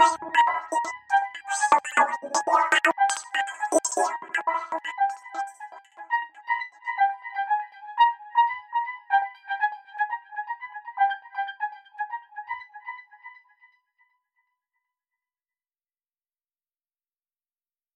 you